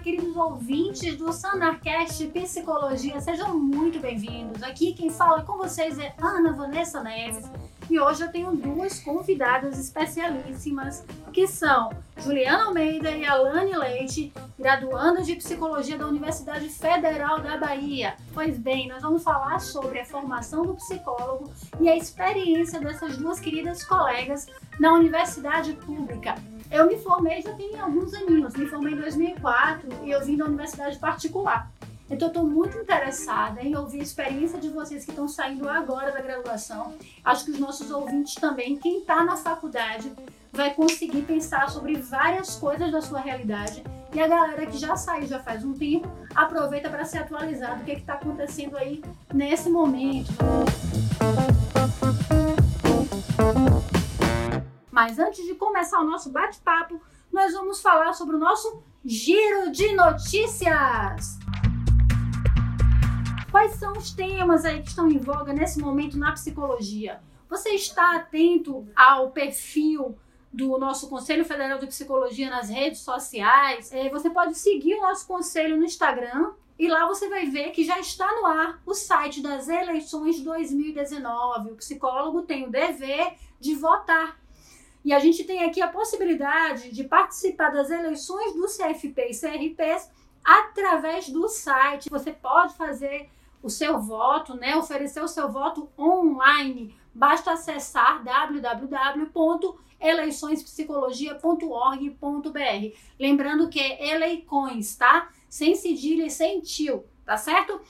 queridos ouvintes do Sanarcast Psicologia, sejam muito bem-vindos. Aqui quem fala com vocês é Ana Vanessa Neves e hoje eu tenho duas convidadas especialíssimas que são Juliana Almeida e Alane Leite, graduandas de Psicologia da Universidade Federal da Bahia. Pois bem, nós vamos falar sobre a formação do psicólogo e a experiência dessas duas queridas colegas na universidade pública. Eu me formei já tem alguns aninhos, me formei em 2004 e eu vim da universidade particular. Então, eu estou muito interessada em ouvir a experiência de vocês que estão saindo agora da graduação. Acho que os nossos ouvintes também, quem está na faculdade, vai conseguir pensar sobre várias coisas da sua realidade. E a galera que já saiu já faz um tempo, aproveita para se atualizar do que está acontecendo aí nesse momento. Mas antes de começar o nosso bate-papo, nós vamos falar sobre o nosso giro de notícias. Quais são os temas aí que estão em voga nesse momento na psicologia? Você está atento ao perfil do nosso Conselho Federal de Psicologia nas redes sociais? É, você pode seguir o nosso conselho no Instagram e lá você vai ver que já está no ar o site das eleições 2019. O psicólogo tem o dever de votar e a gente tem aqui a possibilidade de participar das eleições do CFP e CRPs através do site. Você pode fazer o seu voto, né, oferecer o seu voto online. Basta acessar www.eleiçõespsicologia.org.br. Lembrando que é eleicões, tá? Sem cedilha e sem tio, tá certo?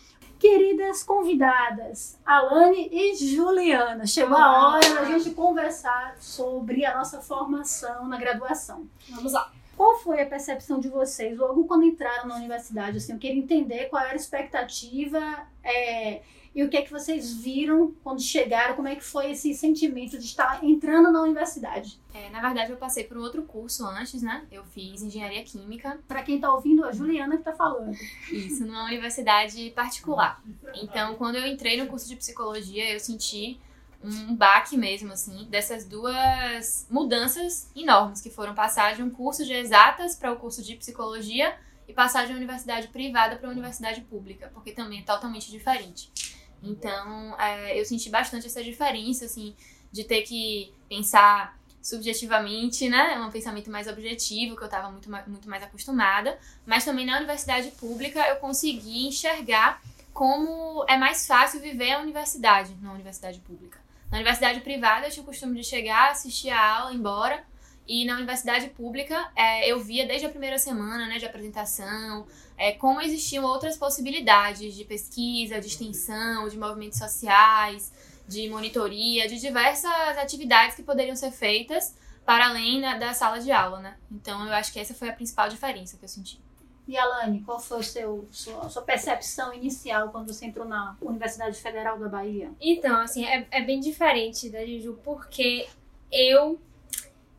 Queridas convidadas, Alane e Juliana, chegou a hora da gente conversar sobre a nossa formação na graduação. Vamos lá. Qual foi a percepção de vocês logo quando entraram na universidade? Assim, eu queria entender qual era a expectativa é, e o que é que vocês viram quando chegaram, como é que foi esse sentimento de estar entrando na universidade? É, na verdade, eu passei por um outro curso antes, né? Eu fiz engenharia química. Para quem está ouvindo, é a Juliana que está falando. Isso, numa universidade particular. Então, quando eu entrei no curso de psicologia, eu senti um baque mesmo, assim, dessas duas mudanças enormes que foram passar de um curso de exatas para o curso de psicologia e passar de uma universidade privada para uma universidade pública, porque também é totalmente diferente. Então, é, eu senti bastante essa diferença, assim, de ter que pensar subjetivamente, né? É um pensamento mais objetivo, que eu estava muito, muito mais acostumada. Mas também na universidade pública eu consegui enxergar como é mais fácil viver a universidade na universidade pública. Na universidade privada eu tinha o costume de chegar, assistir a aula, embora. E na universidade pública é, eu via desde a primeira semana né, de apresentação, é, como existiam outras possibilidades de pesquisa, de extensão, de movimentos sociais, de monitoria, de diversas atividades que poderiam ser feitas para além da, da sala de aula, né? Então eu acho que essa foi a principal diferença que eu senti. E Alane, qual foi a seu, sua, sua, percepção inicial quando você entrou na Universidade Federal da Bahia? Então, assim, é, é bem diferente da Juju, porque eu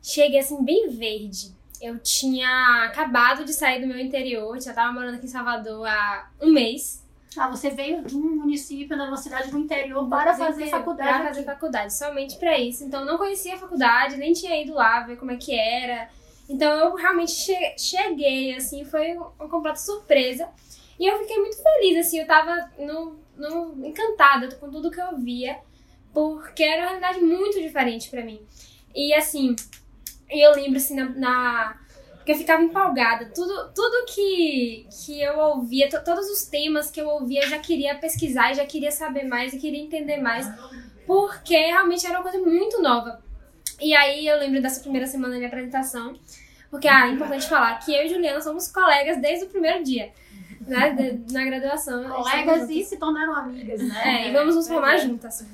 cheguei assim bem verde eu tinha acabado de sair do meu interior, já tava morando aqui em Salvador há um mês. Ah, você veio de um município, na cidade do interior, para fazer faculdade. Para fazer faculdade, somente para isso. Então, não conhecia a faculdade, nem tinha ido lá ver como é que era. Então, eu realmente cheguei, assim, foi uma completa surpresa. E eu fiquei muito feliz, assim, eu tava no, no, encantada com tudo que eu via, porque era uma realidade muito diferente para mim. E, assim, eu lembro, assim, na, na porque eu ficava empolgada. Tudo, tudo que, que eu ouvia, todos os temas que eu ouvia, eu já queria pesquisar, já queria saber mais e queria entender mais, porque realmente era uma coisa muito nova. E aí eu lembro dessa primeira semana de apresentação, porque ah, é importante falar que eu e Juliana somos colegas desde o primeiro dia. Né, de, na graduação. Colegas e se tornaram amigas, né? É, e vamos nos formar juntas.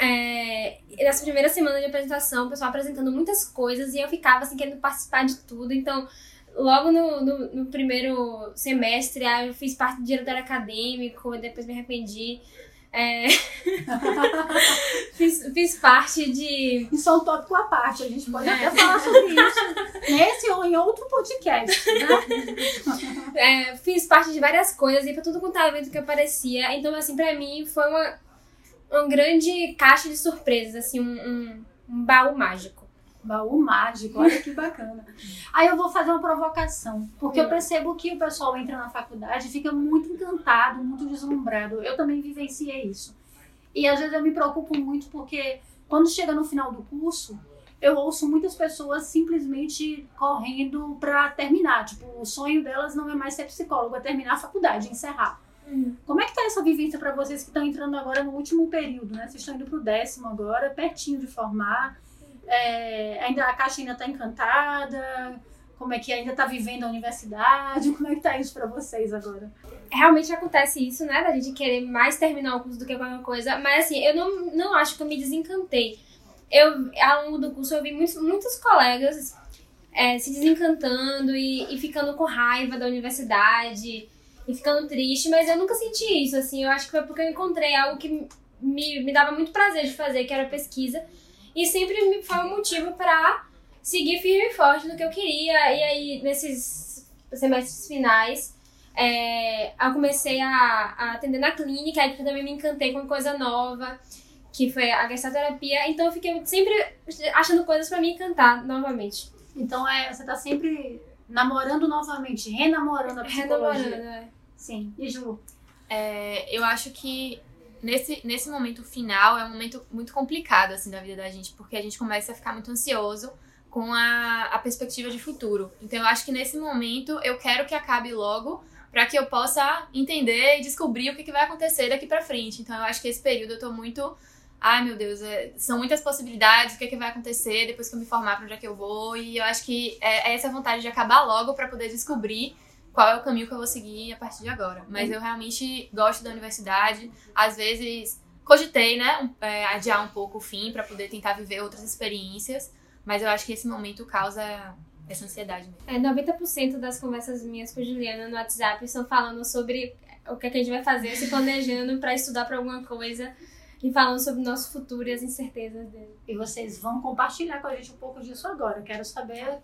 É, nessa primeira semana de apresentação, o pessoal apresentando muitas coisas e eu ficava assim querendo participar de tudo. Então, logo no, no, no primeiro semestre, eu fiz parte do diretor acadêmico, depois me arrependi. É... fiz, fiz parte de. Isso é um tópico à parte, a gente pode é. até falar sobre isso nesse ou em outro podcast, né? É, fiz parte de várias coisas e pra tudo quanto evento que aparecia. Então, assim, pra mim foi uma uma grande caixa de surpresas, assim, um, um, um baú mágico. Baú mágico, olha que bacana. Aí eu vou fazer uma provocação, porque eu percebo que o pessoal entra na faculdade e fica muito encantado, muito deslumbrado. Eu também vivenciei isso. E às vezes eu me preocupo muito porque quando chega no final do curso, eu ouço muitas pessoas simplesmente correndo para terminar. Tipo, o sonho delas não é mais ser psicólogo, é terminar a faculdade, encerrar. Uhum. Como é que tá essa vivência para vocês que estão entrando agora no último período, né? Vocês estão indo pro décimo agora, pertinho de formar. É, ainda a caixa ainda está encantada? Como é que ainda está vivendo a universidade? Como é que tá isso para vocês agora? Realmente acontece isso, né? Da gente querer mais terminar o curso do que qualquer coisa. Mas assim, eu não, não acho que eu me desencantei. Eu, ao longo do curso, eu vi muitos, muitos colegas é, se desencantando e, e ficando com raiva da universidade e ficando triste, mas eu nunca senti isso, assim. Eu acho que foi porque eu encontrei algo que me, me dava muito prazer de fazer, que era pesquisa. E sempre me foi um motivo para seguir firme e forte no que eu queria. E aí, nesses semestres finais, é, eu comecei a, a, atender na clínica, aí também me encantei com coisa nova, que foi a gestalterapia. Então eu fiquei sempre achando coisas para me encantar novamente. Então é, você tá sempre namorando novamente, renamorando a psicologia. Renamorando, é. Sim. E Ju? É, eu acho que nesse, nesse momento final é um momento muito complicado, assim, da vida da gente, porque a gente começa a ficar muito ansioso com a, a perspectiva de futuro. Então, eu acho que nesse momento eu quero que acabe logo para que eu possa entender e descobrir o que, que vai acontecer daqui para frente. Então, eu acho que esse período eu tô muito ai meu Deus, é, são muitas possibilidades, o que, é que vai acontecer depois que eu me formar, para onde é que eu vou, e eu acho que é, é essa vontade de acabar logo para poder descobrir qual é o caminho que eu vou seguir a partir de agora. Mas eu realmente gosto da universidade. Às vezes cogitei, né, é, adiar um pouco o fim para poder tentar viver outras experiências. Mas eu acho que esse momento causa essa ansiedade mesmo. É, 90% das conversas minhas com a Juliana no WhatsApp são falando sobre o que, é que a gente vai fazer, se planejando para estudar para alguma coisa e falando sobre o nosso futuro e as incertezas dele. E vocês vão compartilhar com a gente um pouco disso agora. Quero saber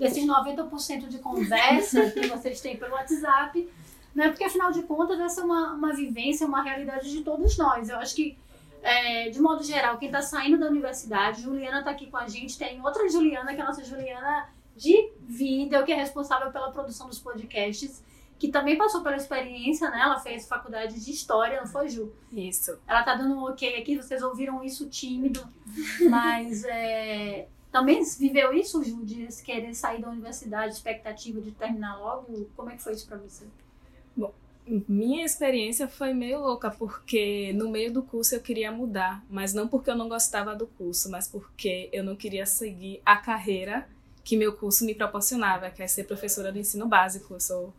desses 90% de conversa que vocês têm pelo WhatsApp, né? Porque afinal de contas essa é uma, uma vivência, uma realidade de todos nós. Eu acho que é, de modo geral, quem está saindo da universidade, Juliana está aqui com a gente, tem outra Juliana, que é a nossa Juliana de vida, que é responsável pela produção dos podcasts, que também passou pela experiência, né? Ela fez faculdade de História, não foi, Ju? Isso. Ela tá dando um ok aqui, vocês ouviram isso tímido, mas é, também viveu isso, Ju, de querer sair da universidade, expectativa de terminar logo? Como é que foi isso para você? Bom, minha experiência foi meio louca, porque no meio do curso eu queria mudar, mas não porque eu não gostava do curso, mas porque eu não queria seguir a carreira que meu curso me proporcionava, que é ser professora do ensino básico. Eu sou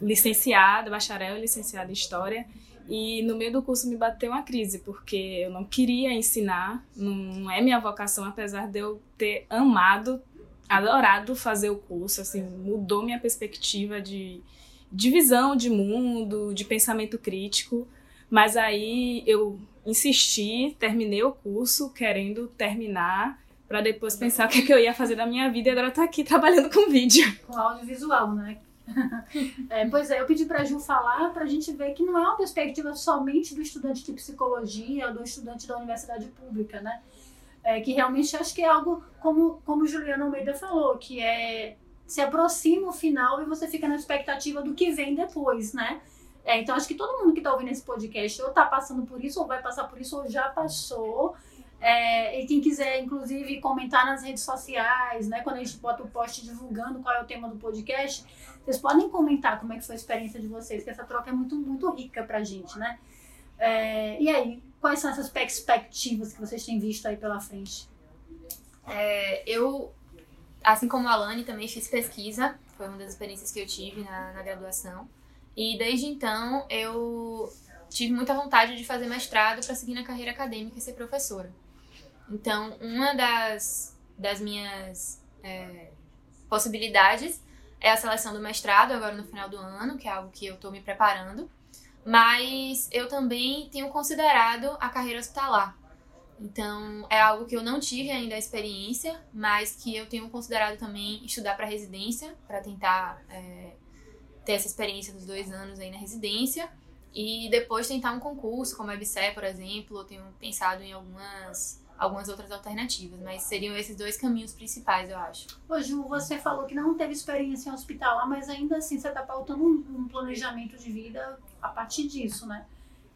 licenciada, bacharel e licenciada em História, e no meio do curso me bateu uma crise, porque eu não queria ensinar, não é minha vocação, apesar de eu ter amado, adorado fazer o curso, assim, mudou minha perspectiva de, de visão de mundo, de pensamento crítico. Mas aí eu insisti, terminei o curso querendo terminar para depois pensar o que, é que eu ia fazer da minha vida e agora eu tô aqui trabalhando com vídeo. Com audiovisual, né? é, pois é, eu pedi para a Ju falar para a gente ver que não é uma perspectiva somente do estudante de psicologia, do estudante da universidade pública, né? É, que realmente acho que é algo como, como Juliana Almeida falou, que é se aproxima o final e você fica na expectativa do que vem depois, né? É, então acho que todo mundo que está ouvindo esse podcast ou está passando por isso, ou vai passar por isso, ou já passou. É, e quem quiser, inclusive, comentar nas redes sociais, né? Quando a gente bota o post divulgando qual é o tema do podcast, vocês podem comentar como é que foi a experiência de vocês, que essa troca é muito, muito rica pra gente, né? É, e aí, quais são essas perspectivas que vocês têm visto aí pela frente? É, eu, assim como a Alane, também fiz pesquisa, foi uma das experiências que eu tive na, na graduação. E desde então eu tive muita vontade de fazer mestrado para seguir na carreira acadêmica e ser professora. Então, uma das, das minhas é, possibilidades é a seleção do mestrado, agora no final do ano, que é algo que eu estou me preparando. Mas eu também tenho considerado a carreira hospitalar. Então, é algo que eu não tive ainda a experiência, mas que eu tenho considerado também estudar para residência, para tentar é, ter essa experiência dos dois anos aí na residência. E depois tentar um concurso, como a EBSE, por exemplo. Eu tenho pensado em algumas algumas outras alternativas, mas seriam esses dois caminhos principais, eu acho. Ô Ju, você falou que não teve experiência em hospitalar, mas ainda assim você está pautando um, um, planejamento de vida a partir disso, né?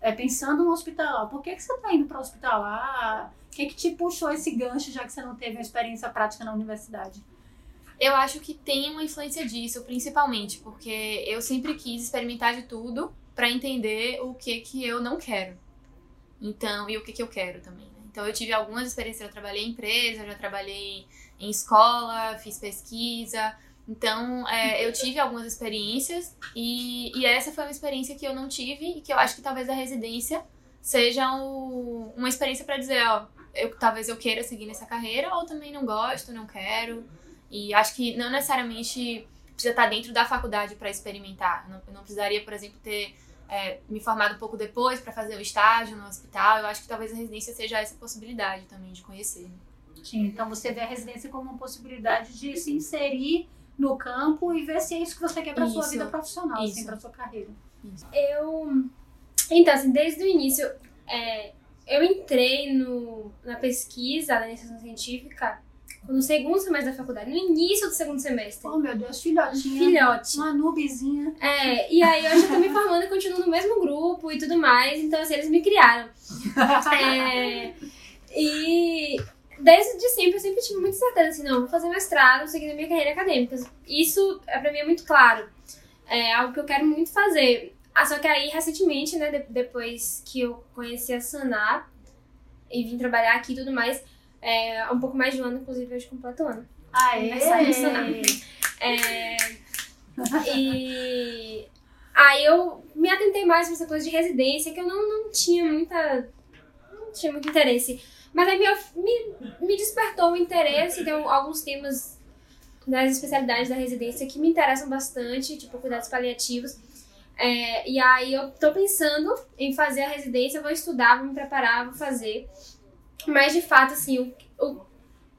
É, pensando no hospitalar. Por que, que você está indo para hospitalar? O que, que te puxou esse gancho, já que você não teve uma experiência prática na universidade? Eu acho que tem uma influência disso, principalmente, porque eu sempre quis experimentar de tudo para entender o que que eu não quero. Então, e o que que eu quero também. Então eu tive algumas experiências, eu trabalhei em empresa, já trabalhei em escola, fiz pesquisa. Então é, eu tive algumas experiências e, e essa foi uma experiência que eu não tive e que eu acho que talvez a residência seja uma experiência para dizer, ó, eu, talvez eu queira seguir nessa carreira ou também não gosto, não quero. E acho que não necessariamente precisa estar dentro da faculdade para experimentar. Eu não, eu não precisaria, por exemplo, ter é, me formado um pouco depois para fazer o estágio no hospital. Eu acho que talvez a residência seja essa possibilidade também de conhecer. Sim, então você vê a residência como uma possibilidade de se inserir no campo e ver se é isso que você quer para sua vida profissional, assim, para sua carreira. Isso. Eu, então, assim, desde o início, é, eu entrei no, na pesquisa da iniciação científica no segundo semestre da faculdade, no início do segundo semestre. Oh, meu Deus, filhotinha. Filhote. Uma nubezinha. É, e aí eu tô me formando e continuo no mesmo grupo e tudo mais, então assim, eles me criaram. é, e desde sempre eu sempre tive muita certeza assim, não, vou fazer mestrado, seguindo a minha carreira acadêmica. Isso é pra mim é muito claro. É algo que eu quero muito fazer. Ah, só que aí, recentemente, né, depois que eu conheci a Sanar e vim trabalhar aqui e tudo mais, é, um pouco mais de um ano, inclusive hoje completo ano. Aê! É, e aí eu me atentei mais pra essa coisa de residência, que eu não, não tinha muita. não tinha muito interesse. Mas aí me, me, me despertou o interesse, tem alguns temas das especialidades da residência que me interessam bastante, tipo cuidados paliativos. É, e aí eu tô pensando em fazer a residência, vou estudar, vou me preparar, vou fazer. Mas de fato, assim, o, o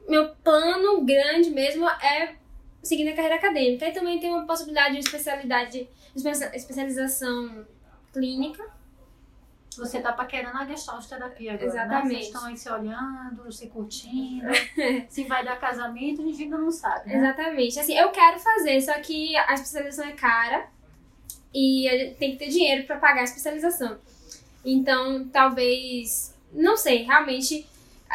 meu plano grande mesmo é seguir na carreira acadêmica. E também tem uma possibilidade de especialidade, especialização clínica. Você tá paquerando a gestalt terapia agora, Exatamente. Né? Vocês estão aí se olhando, se curtindo. se vai dar casamento, a gente ainda não sabe, né? Exatamente. Assim, eu quero fazer, só que a especialização é cara e tem que ter dinheiro para pagar a especialização. Então, talvez, não sei, realmente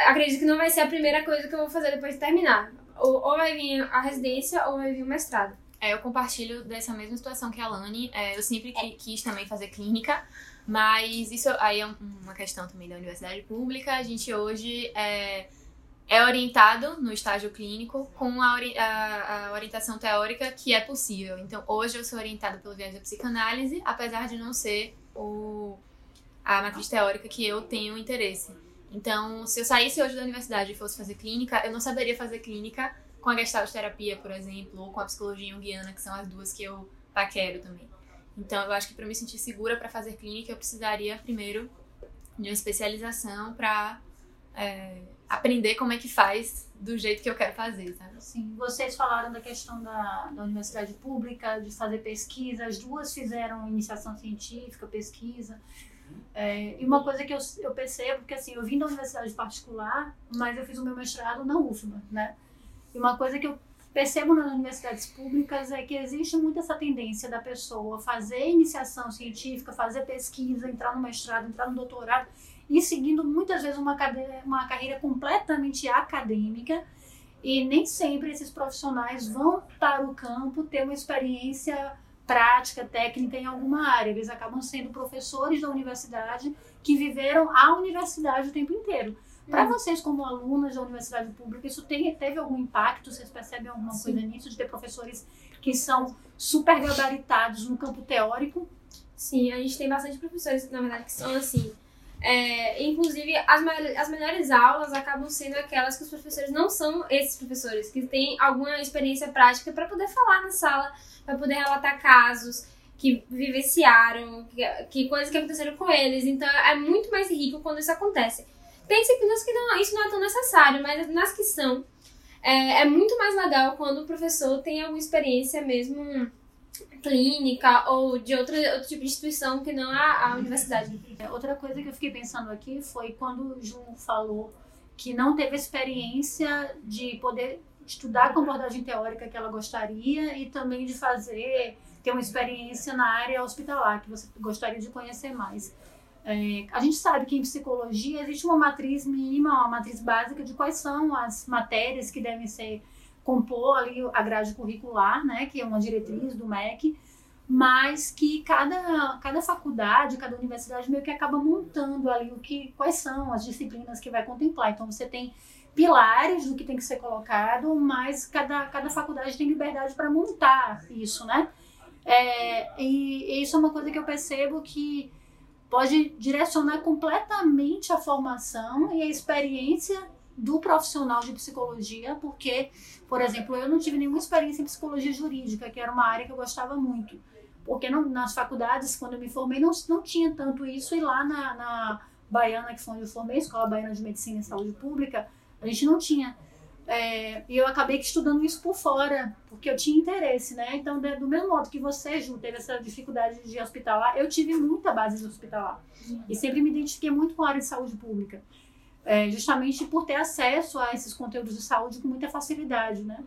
acredito que não vai ser a primeira coisa que eu vou fazer depois de terminar. Ou, ou vai vir a residência ou vai vir o mestrado. É, eu compartilho dessa mesma situação que a Lani. É, eu sempre quis também fazer clínica, mas isso aí é uma questão também da universidade pública. A gente hoje é, é orientado no estágio clínico com a, a, a, orientação teórica que é possível. Então, hoje eu sou orientada pelo viés da psicanálise, apesar de não ser o, a matriz teórica que eu tenho interesse. Então, se eu saísse hoje da universidade e fosse fazer clínica, eu não saberia fazer clínica com a gestalt terapia, por exemplo, ou com a psicologia junguiana, que são as duas que eu paquero também. Então, eu acho que para me sentir segura para fazer clínica, eu precisaria primeiro de uma especialização para é, aprender como é que faz do jeito que eu quero fazer, sabe? Sim. Vocês falaram da questão da, da universidade pública, de fazer pesquisa, as duas fizeram iniciação científica, pesquisa. É, e uma coisa que eu, eu percebo, que assim, eu vim da universidade particular, mas eu fiz o meu mestrado na UFBA, né? E uma coisa que eu percebo nas universidades públicas é que existe muito essa tendência da pessoa fazer iniciação científica, fazer pesquisa, entrar no mestrado, entrar no doutorado e seguindo muitas vezes uma, cadeira, uma carreira completamente acadêmica e nem sempre esses profissionais vão para o campo ter uma experiência prática, técnica em alguma área. Eles acabam sendo professores da universidade que viveram a universidade o tempo inteiro. Para uhum. vocês, como alunas da universidade pública, isso tem, teve algum impacto? Vocês percebem alguma Sim. coisa nisso, de ter professores que são super gabaritados no campo teórico? Sim, a gente tem bastante professores, na verdade, que são assim. É, inclusive, as, as melhores aulas acabam sendo aquelas que os professores não são esses professores, que têm alguma experiência prática para poder falar na sala para poder relatar casos que vivenciaram, que, que, coisas que aconteceram com eles. Então é muito mais rico quando isso acontece. Tem disciplinas que não, isso não é tão necessário, mas nas que são, é, é muito mais legal quando o professor tem alguma experiência mesmo clínica ou de outra, outro tipo de instituição que não a, a universidade. É, outra coisa que eu fiquei pensando aqui foi quando o Ju falou que não teve experiência de poder estudar com abordagem teórica que ela gostaria e também de fazer, ter uma experiência na área hospitalar, que você gostaria de conhecer mais. É, a gente sabe que em psicologia existe uma matriz mínima, uma matriz básica de quais são as matérias que devem ser compor ali a grade curricular, né, que é uma diretriz do MEC, mas que cada, cada faculdade, cada universidade meio que acaba montando ali o que, quais são as disciplinas que vai contemplar. Então você tem pilares do que tem que ser colocado, mas cada, cada faculdade tem liberdade para montar isso, né? É, e, e isso é uma coisa que eu percebo que pode direcionar completamente a formação e a experiência do profissional de psicologia, porque, por exemplo, eu não tive nenhuma experiência em psicologia jurídica, que era uma área que eu gostava muito. Porque não, nas faculdades, quando eu me formei, não, não tinha tanto isso, e lá na, na Baiana, que foi onde eu formei, Escola Baiana de Medicina e Saúde Pública, a gente não tinha. É, e eu acabei estudando isso por fora, porque eu tinha interesse, né? Então, do mesmo modo que você, Ju, teve essa dificuldade de hospitalar, eu tive muita base de hospitalar. E sempre me identifiquei muito com a área de saúde pública é, justamente por ter acesso a esses conteúdos de saúde com muita facilidade, né?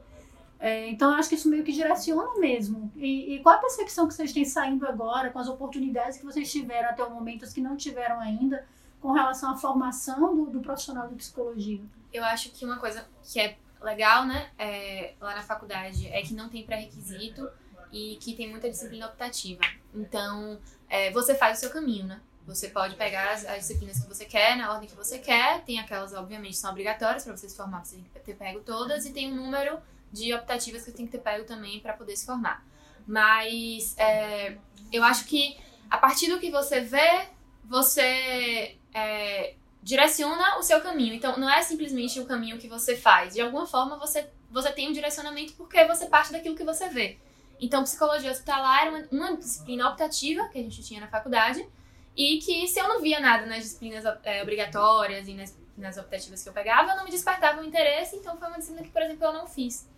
É, então, eu acho que isso meio que direciona mesmo. E, e, qual a percepção que vocês têm saindo agora, com as oportunidades que vocês tiveram até o momento, as que não tiveram ainda, com relação à formação do, do profissional de psicologia? Eu acho que uma coisa que é legal, né, é, lá na faculdade, é que não tem pré-requisito e que tem muita disciplina optativa. Então, é, você faz o seu caminho, né? Você pode pegar as, as, disciplinas que você quer, na ordem que você quer. Tem aquelas, obviamente, são obrigatórias para você se formar, você tem que ter pego todas. E tem um número de optativas que você tem que ter pego também para poder se formar. Mas é, eu acho que a partir do que você vê, você é, direciona o seu caminho. Então, não é simplesmente o caminho que você faz. De alguma forma, você, você tem um direcionamento porque você parte daquilo que você vê. Então, psicologia hospitalar era uma, uma disciplina optativa que a gente tinha na faculdade e que se eu não via nada nas disciplinas é, obrigatórias e nas, nas optativas que eu pegava, não me despertava o interesse, então foi uma disciplina que, por exemplo, eu não fiz.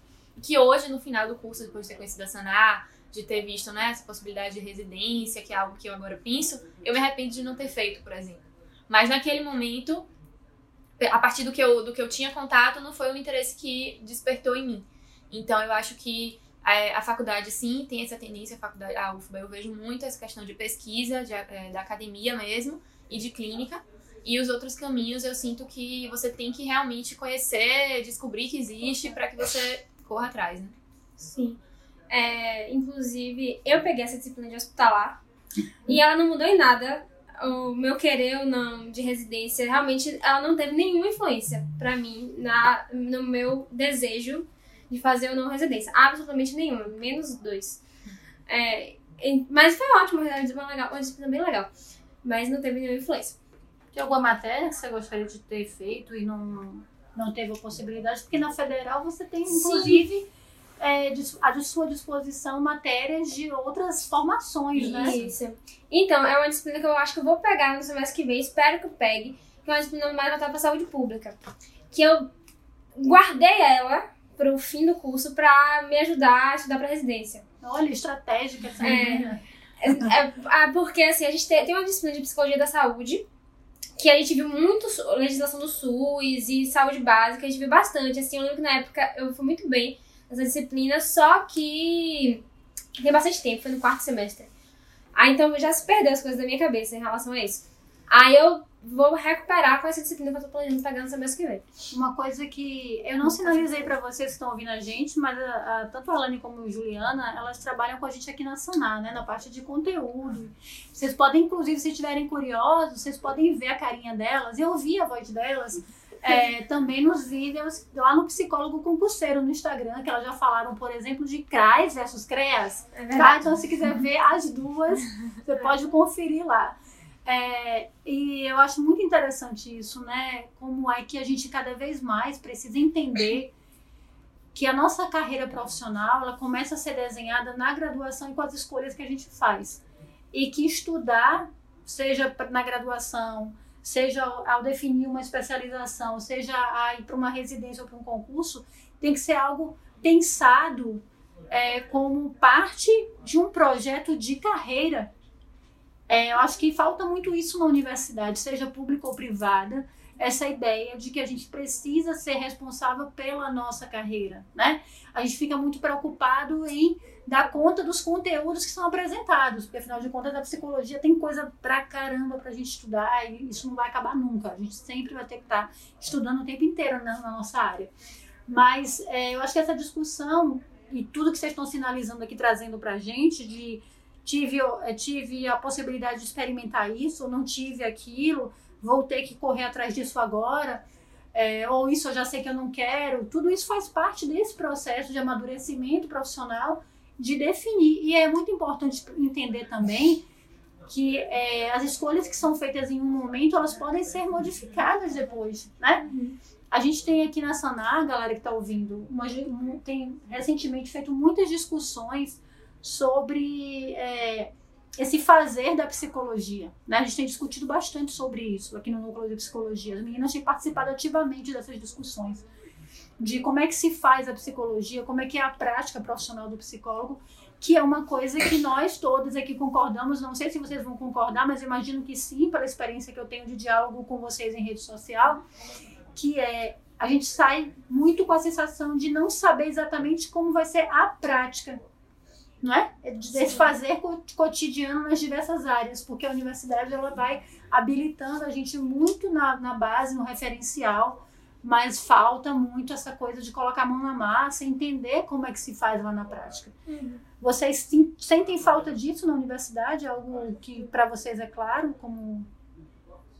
Que hoje, no final do curso, depois de ter conhecido a Sanar, de ter visto né, essa possibilidade de residência, que é algo que eu agora penso, eu me arrependo de não ter feito, por exemplo. Mas naquele momento, a partir do que eu, do que eu tinha contato, não foi o interesse que despertou em mim. Então eu acho que a, a, faculdade, sim, tem essa tendência, a faculdade, a UFBA, eu vejo muito essa questão de pesquisa, de, é, da academia mesmo, e de clínica. E os outros caminhos eu sinto que você tem que realmente conhecer, descobrir que existe para que você corra atrás, né? Sim. É, inclusive, eu peguei essa disciplina de hospitalar e ela não mudou em nada. O meu querer ou não de residência, realmente, ela não teve nenhuma influência para mim na, no meu desejo de fazer ou não residência. Absolutamente nenhuma, menos dois. É, mas foi ótimo, uma disciplina legal, uma disciplina bem legal. Mas não teve nenhuma influência. Tem alguma matéria que você gostaria de ter feito e não, não teve a possibilidade? Porque na federal você tem, inclusive, é, à sua disposição matérias de outras formações, né? Isso. Então, é uma disciplina que eu acho que eu vou pegar no semestre que vem, espero que eu pegue, que é uma disciplina mais voltada para saúde pública. Que eu guardei ela para o fim do curso para me ajudar a estudar para residência. Olha, estratégica essa é, é, é, porque assim, a gente tem, tem uma disciplina de psicologia da saúde que a gente viu muito legislação do SUS e saúde básica, a gente viu bastante. Assim, eu lembro que na época eu fui muito bem nessa disciplina, só que tem bastante tempo, foi no quarto semestre. Aí então já se perdeu as coisas da minha cabeça em relação a isso. Aí eu vou recuperar com essa disciplina que eu tô planejando pegar no semestre que vem. Uma coisa que eu não sinalizei para vocês que estão ouvindo a gente, mas a, a, tanto a Alane como a Juliana, elas trabalham com a gente aqui na Sanar, né, na parte de conteúdo. Vocês podem, inclusive, se estiverem curiosos, vocês podem ver a carinha delas e ouvir a voz delas é, também nos vídeos lá no Psicólogo Concurseiro no Instagram, que elas já falaram, por exemplo, de CRAS versus CREAS. É tá? Então, se quiser ver as duas, você pode conferir lá. É, e eu acho muito interessante isso, né? Como é que a gente cada vez mais precisa entender que a nossa carreira profissional ela começa a ser desenhada na graduação e com as escolhas que a gente faz. E que estudar, seja na graduação, seja ao definir uma especialização, seja a ir para uma residência ou para um concurso, tem que ser algo pensado é, como parte de um projeto de carreira é, eu acho que falta muito isso na universidade, seja pública ou privada, essa ideia de que a gente precisa ser responsável pela nossa carreira, né? A gente fica muito preocupado em dar conta dos conteúdos que são apresentados, porque afinal de contas a psicologia tem coisa pra caramba pra gente estudar e isso não vai acabar nunca. A gente sempre vai ter que estar estudando o tempo inteiro na, na nossa área. Mas é, eu acho que essa discussão e tudo que vocês estão sinalizando aqui, trazendo pra gente, de tive, é, tive a possibilidade de experimentar isso, não tive aquilo, vou ter que correr atrás disso agora, é, ou isso eu já sei que eu não quero, tudo isso faz parte desse processo de amadurecimento profissional, de definir. E é muito importante entender também que é, as escolhas que são feitas em um momento, elas podem ser modificadas depois, né? A gente tem aqui na Sanar, galera que está ouvindo, uma, tem recentemente feito muitas discussões sobre é, esse fazer da psicologia. Né? A gente tem discutido bastante sobre isso aqui no Núcleo de Psicologia. As meninas têm participado ativamente dessas discussões de como é que se faz a psicologia, como é que é a prática profissional do psicólogo, que é uma coisa que nós todos aqui concordamos. Não sei se vocês vão concordar, mas imagino que sim, pela experiência que eu tenho de diálogo com vocês em rede social que é a gente sai muito com a sensação de não saber exatamente como vai ser a prática, não é? é de fazer cotidiano nas diversas áreas, porque a universidade ela vai habilitando a gente muito na, na base, no referencial, mas falta muito essa coisa de colocar a mão na massa, entender como é que se faz lá na prática. Uhum. Vocês sentem falta disso na universidade? Algo que para vocês é claro, como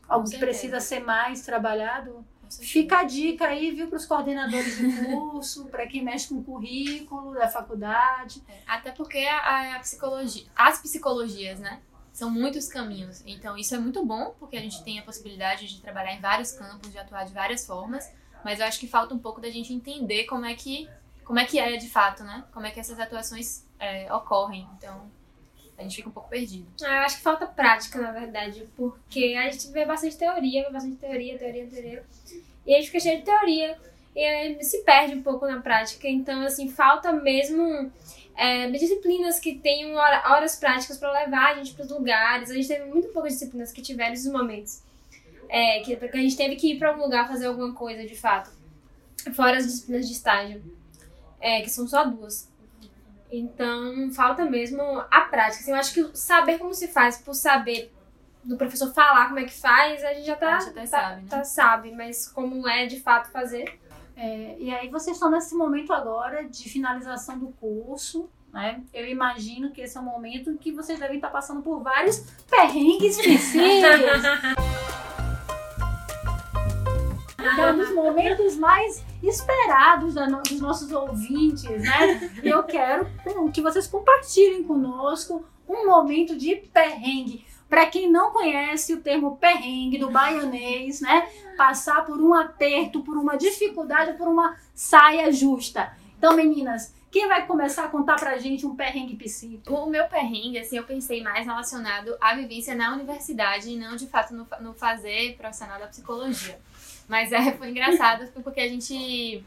algo que precisa ser mais trabalhado? Fica a dica aí, viu, para os coordenadores de curso, para quem mexe com o currículo da faculdade. É, até porque a, a, psicologia, as psicologias, né? São muitos caminhos. Então, isso é muito bom, porque a gente tem a possibilidade de trabalhar em vários campos, de atuar de várias formas. Mas eu acho que falta um pouco da gente entender como é que, como é, que é de fato, né? Como é que essas atuações é, ocorrem. Então, a gente fica um pouco perdido. Ah, eu acho que falta prática, na verdade, porque a gente vê bastante teoria, vê bastante teoria, teoria, teoria, e a gente fica cheio de teoria e se perde um pouco na prática. Então, assim, falta mesmo é, disciplinas que tenham horas práticas para levar a gente para os lugares. A gente teve muito poucas disciplinas que tiveram esses momentos. É, que, a gente teve que ir para algum lugar fazer alguma coisa, de fato. Fora as disciplinas de estágio, é, que são só duas. Então, falta mesmo a prática. Assim, eu acho que saber como se faz, por saber do professor falar como é que faz, a gente já tá, gente até tá, sabe, né? tá, sabe, mas como é de fato fazer. É, e aí vocês estão nesse momento agora de finalização do curso, né? Eu imagino que esse é um momento que vocês devem estar passando por vários perrengues específicos. é um dos momentos mais esperados dos nossos ouvintes, né? E eu quero que vocês compartilhem conosco um momento de perrengue. Para quem não conhece o termo perrengue do baianês, né? Passar por um aperto, por uma dificuldade, por uma saia justa. Então, meninas, quem vai começar a contar pra gente um perrengue psíquico? O meu perrengue, assim, eu pensei mais relacionado à vivência na universidade e não, de fato, no, no fazer profissional da psicologia. Mas é, foi engraçado porque a gente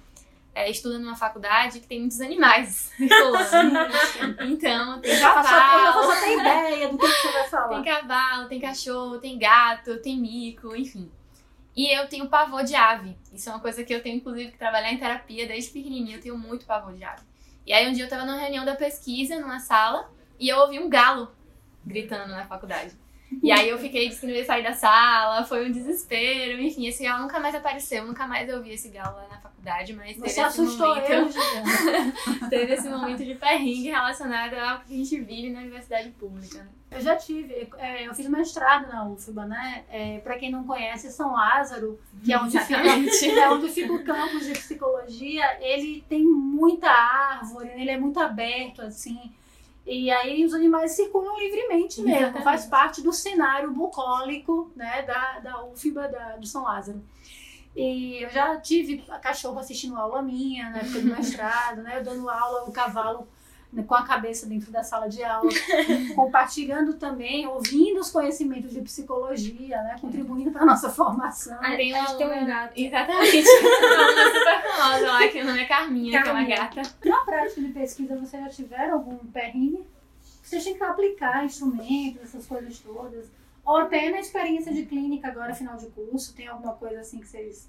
é, estuda numa faculdade que tem muitos animais então, tem cavalo. Já tenho ideia do que, você vai falar. Tem cavalo, tem cachorro, tem gato, tem mico, enfim. E eu tenho pavor de ave. Isso é uma coisa que eu tenho, inclusive, que trabalhar em terapia desde pequenininha. Eu tenho muito pavor de ave. E aí, um dia eu tava numa reunião da pesquisa, numa sala, e eu ouvi um galo gritando na faculdade. E aí eu fiquei disse que não ia sair da sala, foi um desespero, enfim, esse galo nunca mais apareceu, nunca mais eu vi esse galo lá na faculdade, mas Você teve esse momento. Eu, teve esse momento de perrengue relacionado ao que a gente vive na universidade pública. Né? Eu já tive, é, eu fiz mestrado na UFBA, né? É, pra quem não conhece, São Lázaro, que é onde, fica, é onde fica o campus de psicologia, ele tem muita árvore, ele é muito aberto, assim. E aí os animais circulam livremente mesmo, Exatamente. faz parte do cenário bucólico né, da, da UFBA da, do São Lázaro. E eu já tive cachorro assistindo aula minha na época do mestrado, né, eu dando aula, o cavalo né, com a cabeça dentro da sala de aula, compartilhando também, ouvindo os conhecimentos de psicologia, né, contribuindo para a nossa formação. Ah, tem uma um gato. Exatamente. uma aluna super famosa lá, que o nome é Carminha, Carminha, que é uma gata. Prática de pesquisa, vocês já tiveram algum perrinho? Vocês têm que aplicar instrumentos, essas coisas todas. Ou até na experiência de clínica agora, final de curso, tem alguma coisa assim que vocês.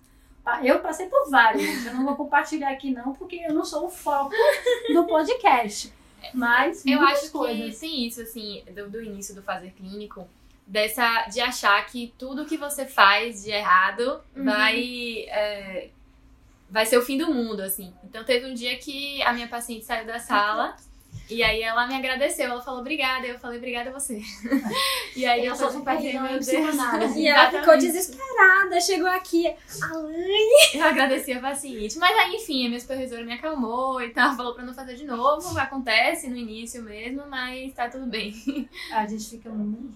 Eu passei por vários, gente. Eu não vou compartilhar aqui, não, porque eu não sou o foco do podcast. Mas Eu acho coisas. que tem isso, assim, do, do início do fazer clínico, dessa, de achar que tudo que você faz de errado Uhum. vai, é, vai ser o fim do mundo, assim. Então teve um dia que a minha paciente saiu da sala e aí ela me agradeceu, ela falou obrigada, eu falei obrigada a você. e aí Eu eu sou falei, super "Meu vilã em Deus." psicanálise. E ela ficou desesperada, chegou aqui. Alane! Eu agradeci a paciente. Mas aí, enfim, a minha supervisora me acalmou e tal, falou pra não fazer de novo. Acontece no início mesmo, mas tá tudo bem. A gente fica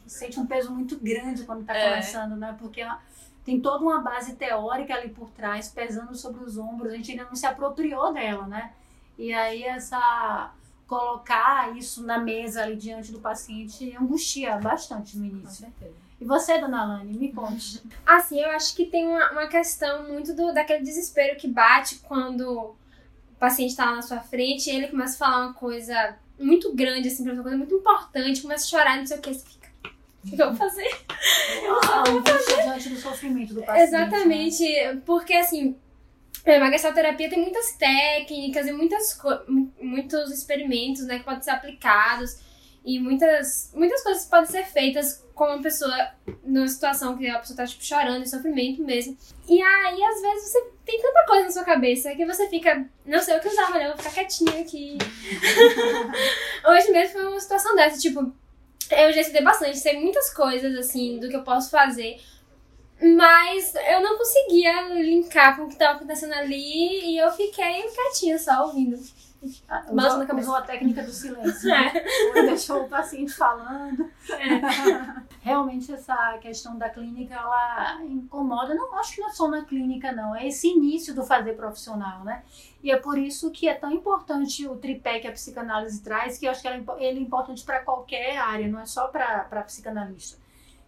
sente um peso muito grande quando está É. começando, né? Porque ela- tem toda uma base teórica ali por trás, pesando sobre os ombros. A gente ainda não se apropriou dela, né? E aí essa colocar isso na mesa ali diante do paciente angustia bastante no início. E você, dona Alane, me conte. Assim, eu acho que tem uma, uma questão muito do, daquele desespero que bate quando o paciente tá lá na sua frente e ele começa a falar uma coisa muito grande, assim, uma coisa muito importante, começa a chorar, não sei o que, você fica. O que eu vou fazer? A angústia diante do sofrimento do paciente. né? Exatamente, porque assim, é, a gestalterapia tem muitas técnicas e muitas muitos experimentos, né, que podem ser aplicados e muitas, muitas coisas podem ser feitas com uma pessoa numa situação que a pessoa tá tipo chorando, em sofrimento mesmo. E aí, às vezes, você tem tanta coisa na sua cabeça que você fica, não sei o que usar, mas eu vou ficar quietinha aqui. Hoje mesmo foi uma situação dessa, tipo, eu já estudei bastante, sei muitas coisas, assim, do que eu posso fazer. Mas eu não conseguia linkar com o que estava acontecendo ali e eu fiquei quietinha só ouvindo. Usou, na cabeça. usou a técnica do silêncio. É. Ou deixou o paciente falando. Realmente essa questão da clínica, ela incomoda, não acho que não é só na clínica não, é esse início do fazer profissional, né? E é por isso que é tão importante o tripé que a psicanálise traz, que eu acho que é ele é importante para qualquer área, não é só para psicanalista.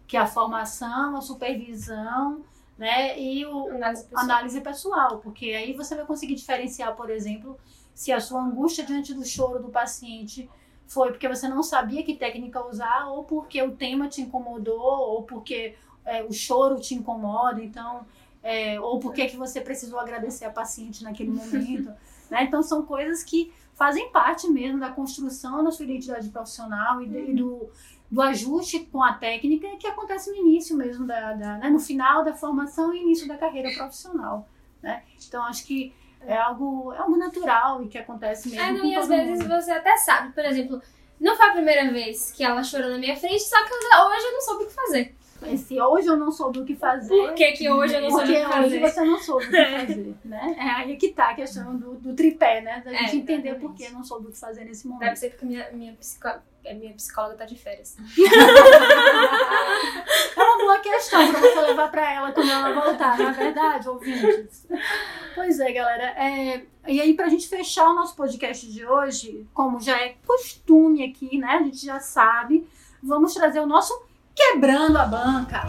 Que é a formação, a supervisão, né? E o, Análise pessoal. análise pessoal, porque aí você vai conseguir diferenciar, por exemplo, se a sua angústia diante do choro do paciente foi porque você não sabia que técnica usar, ou porque o tema te incomodou, ou porque é, o choro te incomoda, então, é, ou porque que você precisou agradecer a paciente naquele momento. né? Então, são coisas que fazem parte mesmo da construção da sua identidade profissional e, do- e do, do ajuste com a técnica que acontece no início mesmo, da, da- né? no final da formação e início da carreira profissional. Né? Então, acho que é algo, é algo natural e que acontece mesmo. É, não, e às vezes mundo. você até sabe, por exemplo, não foi a primeira vez que ela chorou na minha frente, só que hoje eu não soube o que fazer. Se hoje eu não soube o que fazer. Por que, que hoje eu não soube Porque o que hoje fazer? você não soube o que fazer, né? É aí que tá a questão do, do tripé, né? Da É, gente entender exatamente. por que não soube o que fazer nesse Deve momento. ser porque minha, minha, psico... a minha psicóloga tá de férias. É uma boa questão pra você levar pra ela quando ela voltar, não é verdade, ouvintes? Pois é, galera. É, E aí, pra gente fechar o nosso podcast de hoje, como já é costume aqui, né? A gente já sabe, vamos trazer o nosso Quebrando a Banca.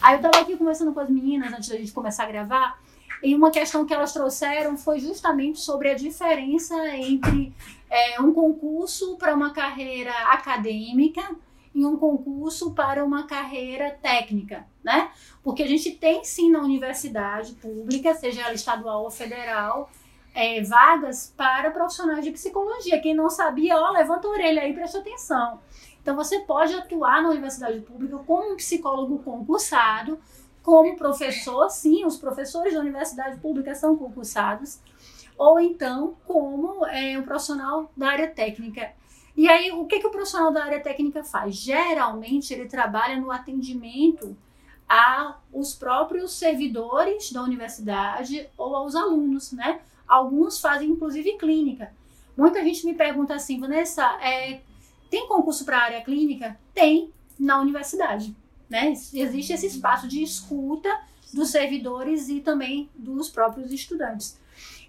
Aí eu tava aqui conversando com as meninas antes da gente começar a gravar, e uma questão que elas trouxeram foi justamente sobre a diferença entre é, um concurso para uma carreira acadêmica e um concurso para uma carreira técnica, né? Porque a gente tem sim na universidade pública, seja ela estadual ou federal, é, vagas para profissionais de psicologia. Quem não sabia, ó, levanta a orelha aí presta atenção. Então você pode atuar na universidade pública como um psicólogo concursado, como professor, sim, os professores da universidade pública são concursados, ou então como é, um profissional da área técnica. E aí, o que, que o profissional da área técnica faz? Geralmente, ele trabalha no atendimento a os próprios servidores da universidade ou aos alunos, né? Alguns fazem, inclusive, clínica. Muita gente me pergunta assim, Vanessa, é, tem concurso para a área clínica? Tem, na universidade. Né? Existe esse espaço de escuta dos servidores e também dos próprios estudantes.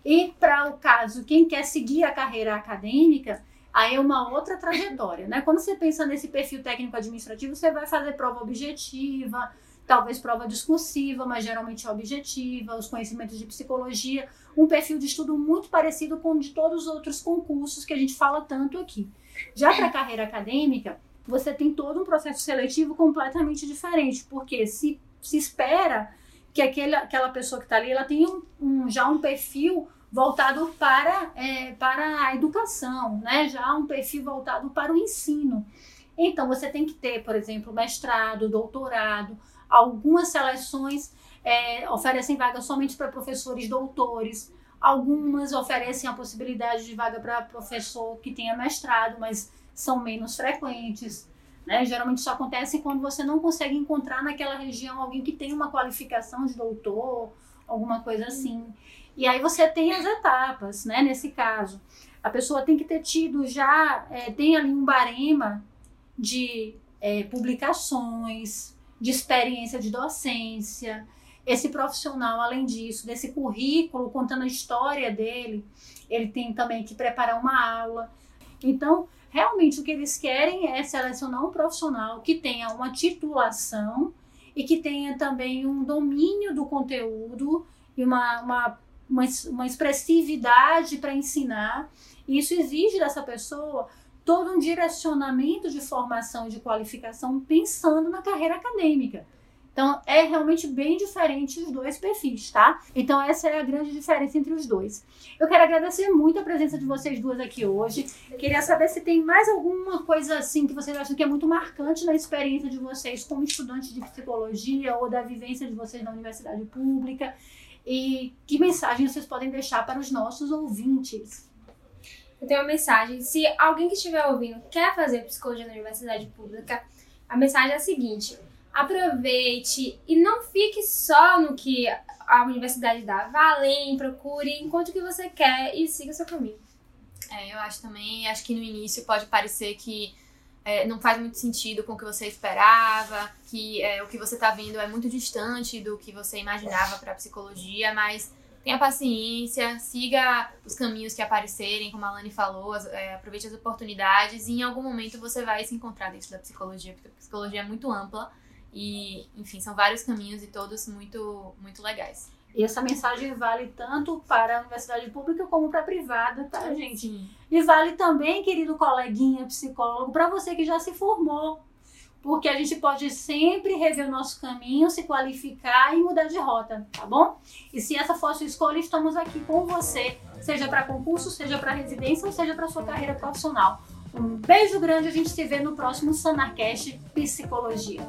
E para o caso, quem quer seguir a carreira acadêmica, aí é uma outra trajetória, né? Quando você pensa nesse perfil técnico-administrativo, você vai fazer prova objetiva, talvez prova discursiva, mas geralmente objetiva, os conhecimentos de psicologia, um perfil de estudo muito parecido com o de todos os outros concursos que a gente fala tanto aqui. Já para a carreira acadêmica, você tem todo um processo seletivo completamente diferente, porque se, se espera que aquele, aquela pessoa que está ali ela tenha um, um, já um perfil voltado para, é, para a educação, né? já um perfil voltado para o ensino. Então, você tem que ter, por exemplo, mestrado, doutorado, algumas seleções é, oferecem vagas somente para professores doutores, algumas oferecem a possibilidade de vaga para professor que tenha mestrado, mas são menos frequentes. Né? Geralmente isso acontece quando você não consegue encontrar naquela região alguém que tem uma qualificação de doutor, alguma coisa assim. E aí você tem as etapas, né? Nesse caso, a pessoa tem que ter tido já, é, tem ali um barema de é, publicações, de experiência de docência. Esse profissional, além disso, desse currículo contando a história dele, ele tem também que preparar uma aula. Então, realmente o que eles querem é selecionar um profissional que tenha uma titulação e que tenha também um domínio do conteúdo e uma, uma, uma, uma expressividade para ensinar. E isso exige dessa pessoa todo um direcionamento de formação e de qualificação pensando na carreira acadêmica. Então, é realmente bem diferente os dois perfis, tá? Então, essa é a grande diferença entre os dois. Eu quero agradecer muito a presença de vocês duas aqui hoje. Queria saber se tem mais alguma coisa assim que vocês acham que é muito marcante na experiência de vocês como estudantes de psicologia ou da vivência de vocês na universidade pública. E que mensagem vocês podem deixar para os nossos ouvintes? Eu tenho uma mensagem. Se alguém que estiver ouvindo quer fazer psicologia na universidade pública, a mensagem é a seguinte aproveite e não fique só no que a universidade dá. Vá além, procure, encontre o que você quer e siga seu caminho. É, eu acho também, acho que no início pode parecer que é, não faz muito sentido com o que você esperava, que é, o que você está vendo é muito distante do que você imaginava para psicologia, mas tenha paciência, siga os caminhos que aparecerem, como a Lani falou, é, aproveite as oportunidades e em algum momento você vai se encontrar dentro da psicologia, porque a psicologia é muito ampla e, enfim, são vários caminhos e todos muito, muito legais. E essa mensagem vale tanto para a universidade pública como para a privada, tá, gente? Sim. E vale também, querido coleguinha psicólogo, para você que já se formou. Porque a gente pode sempre rever o nosso caminho, se qualificar e mudar de rota, tá bom? E se essa for a sua escolha, estamos aqui com você, seja para concurso, seja para residência ou seja para sua carreira profissional. Um beijo grande, a gente se vê no próximo Sanarcast Psicologia.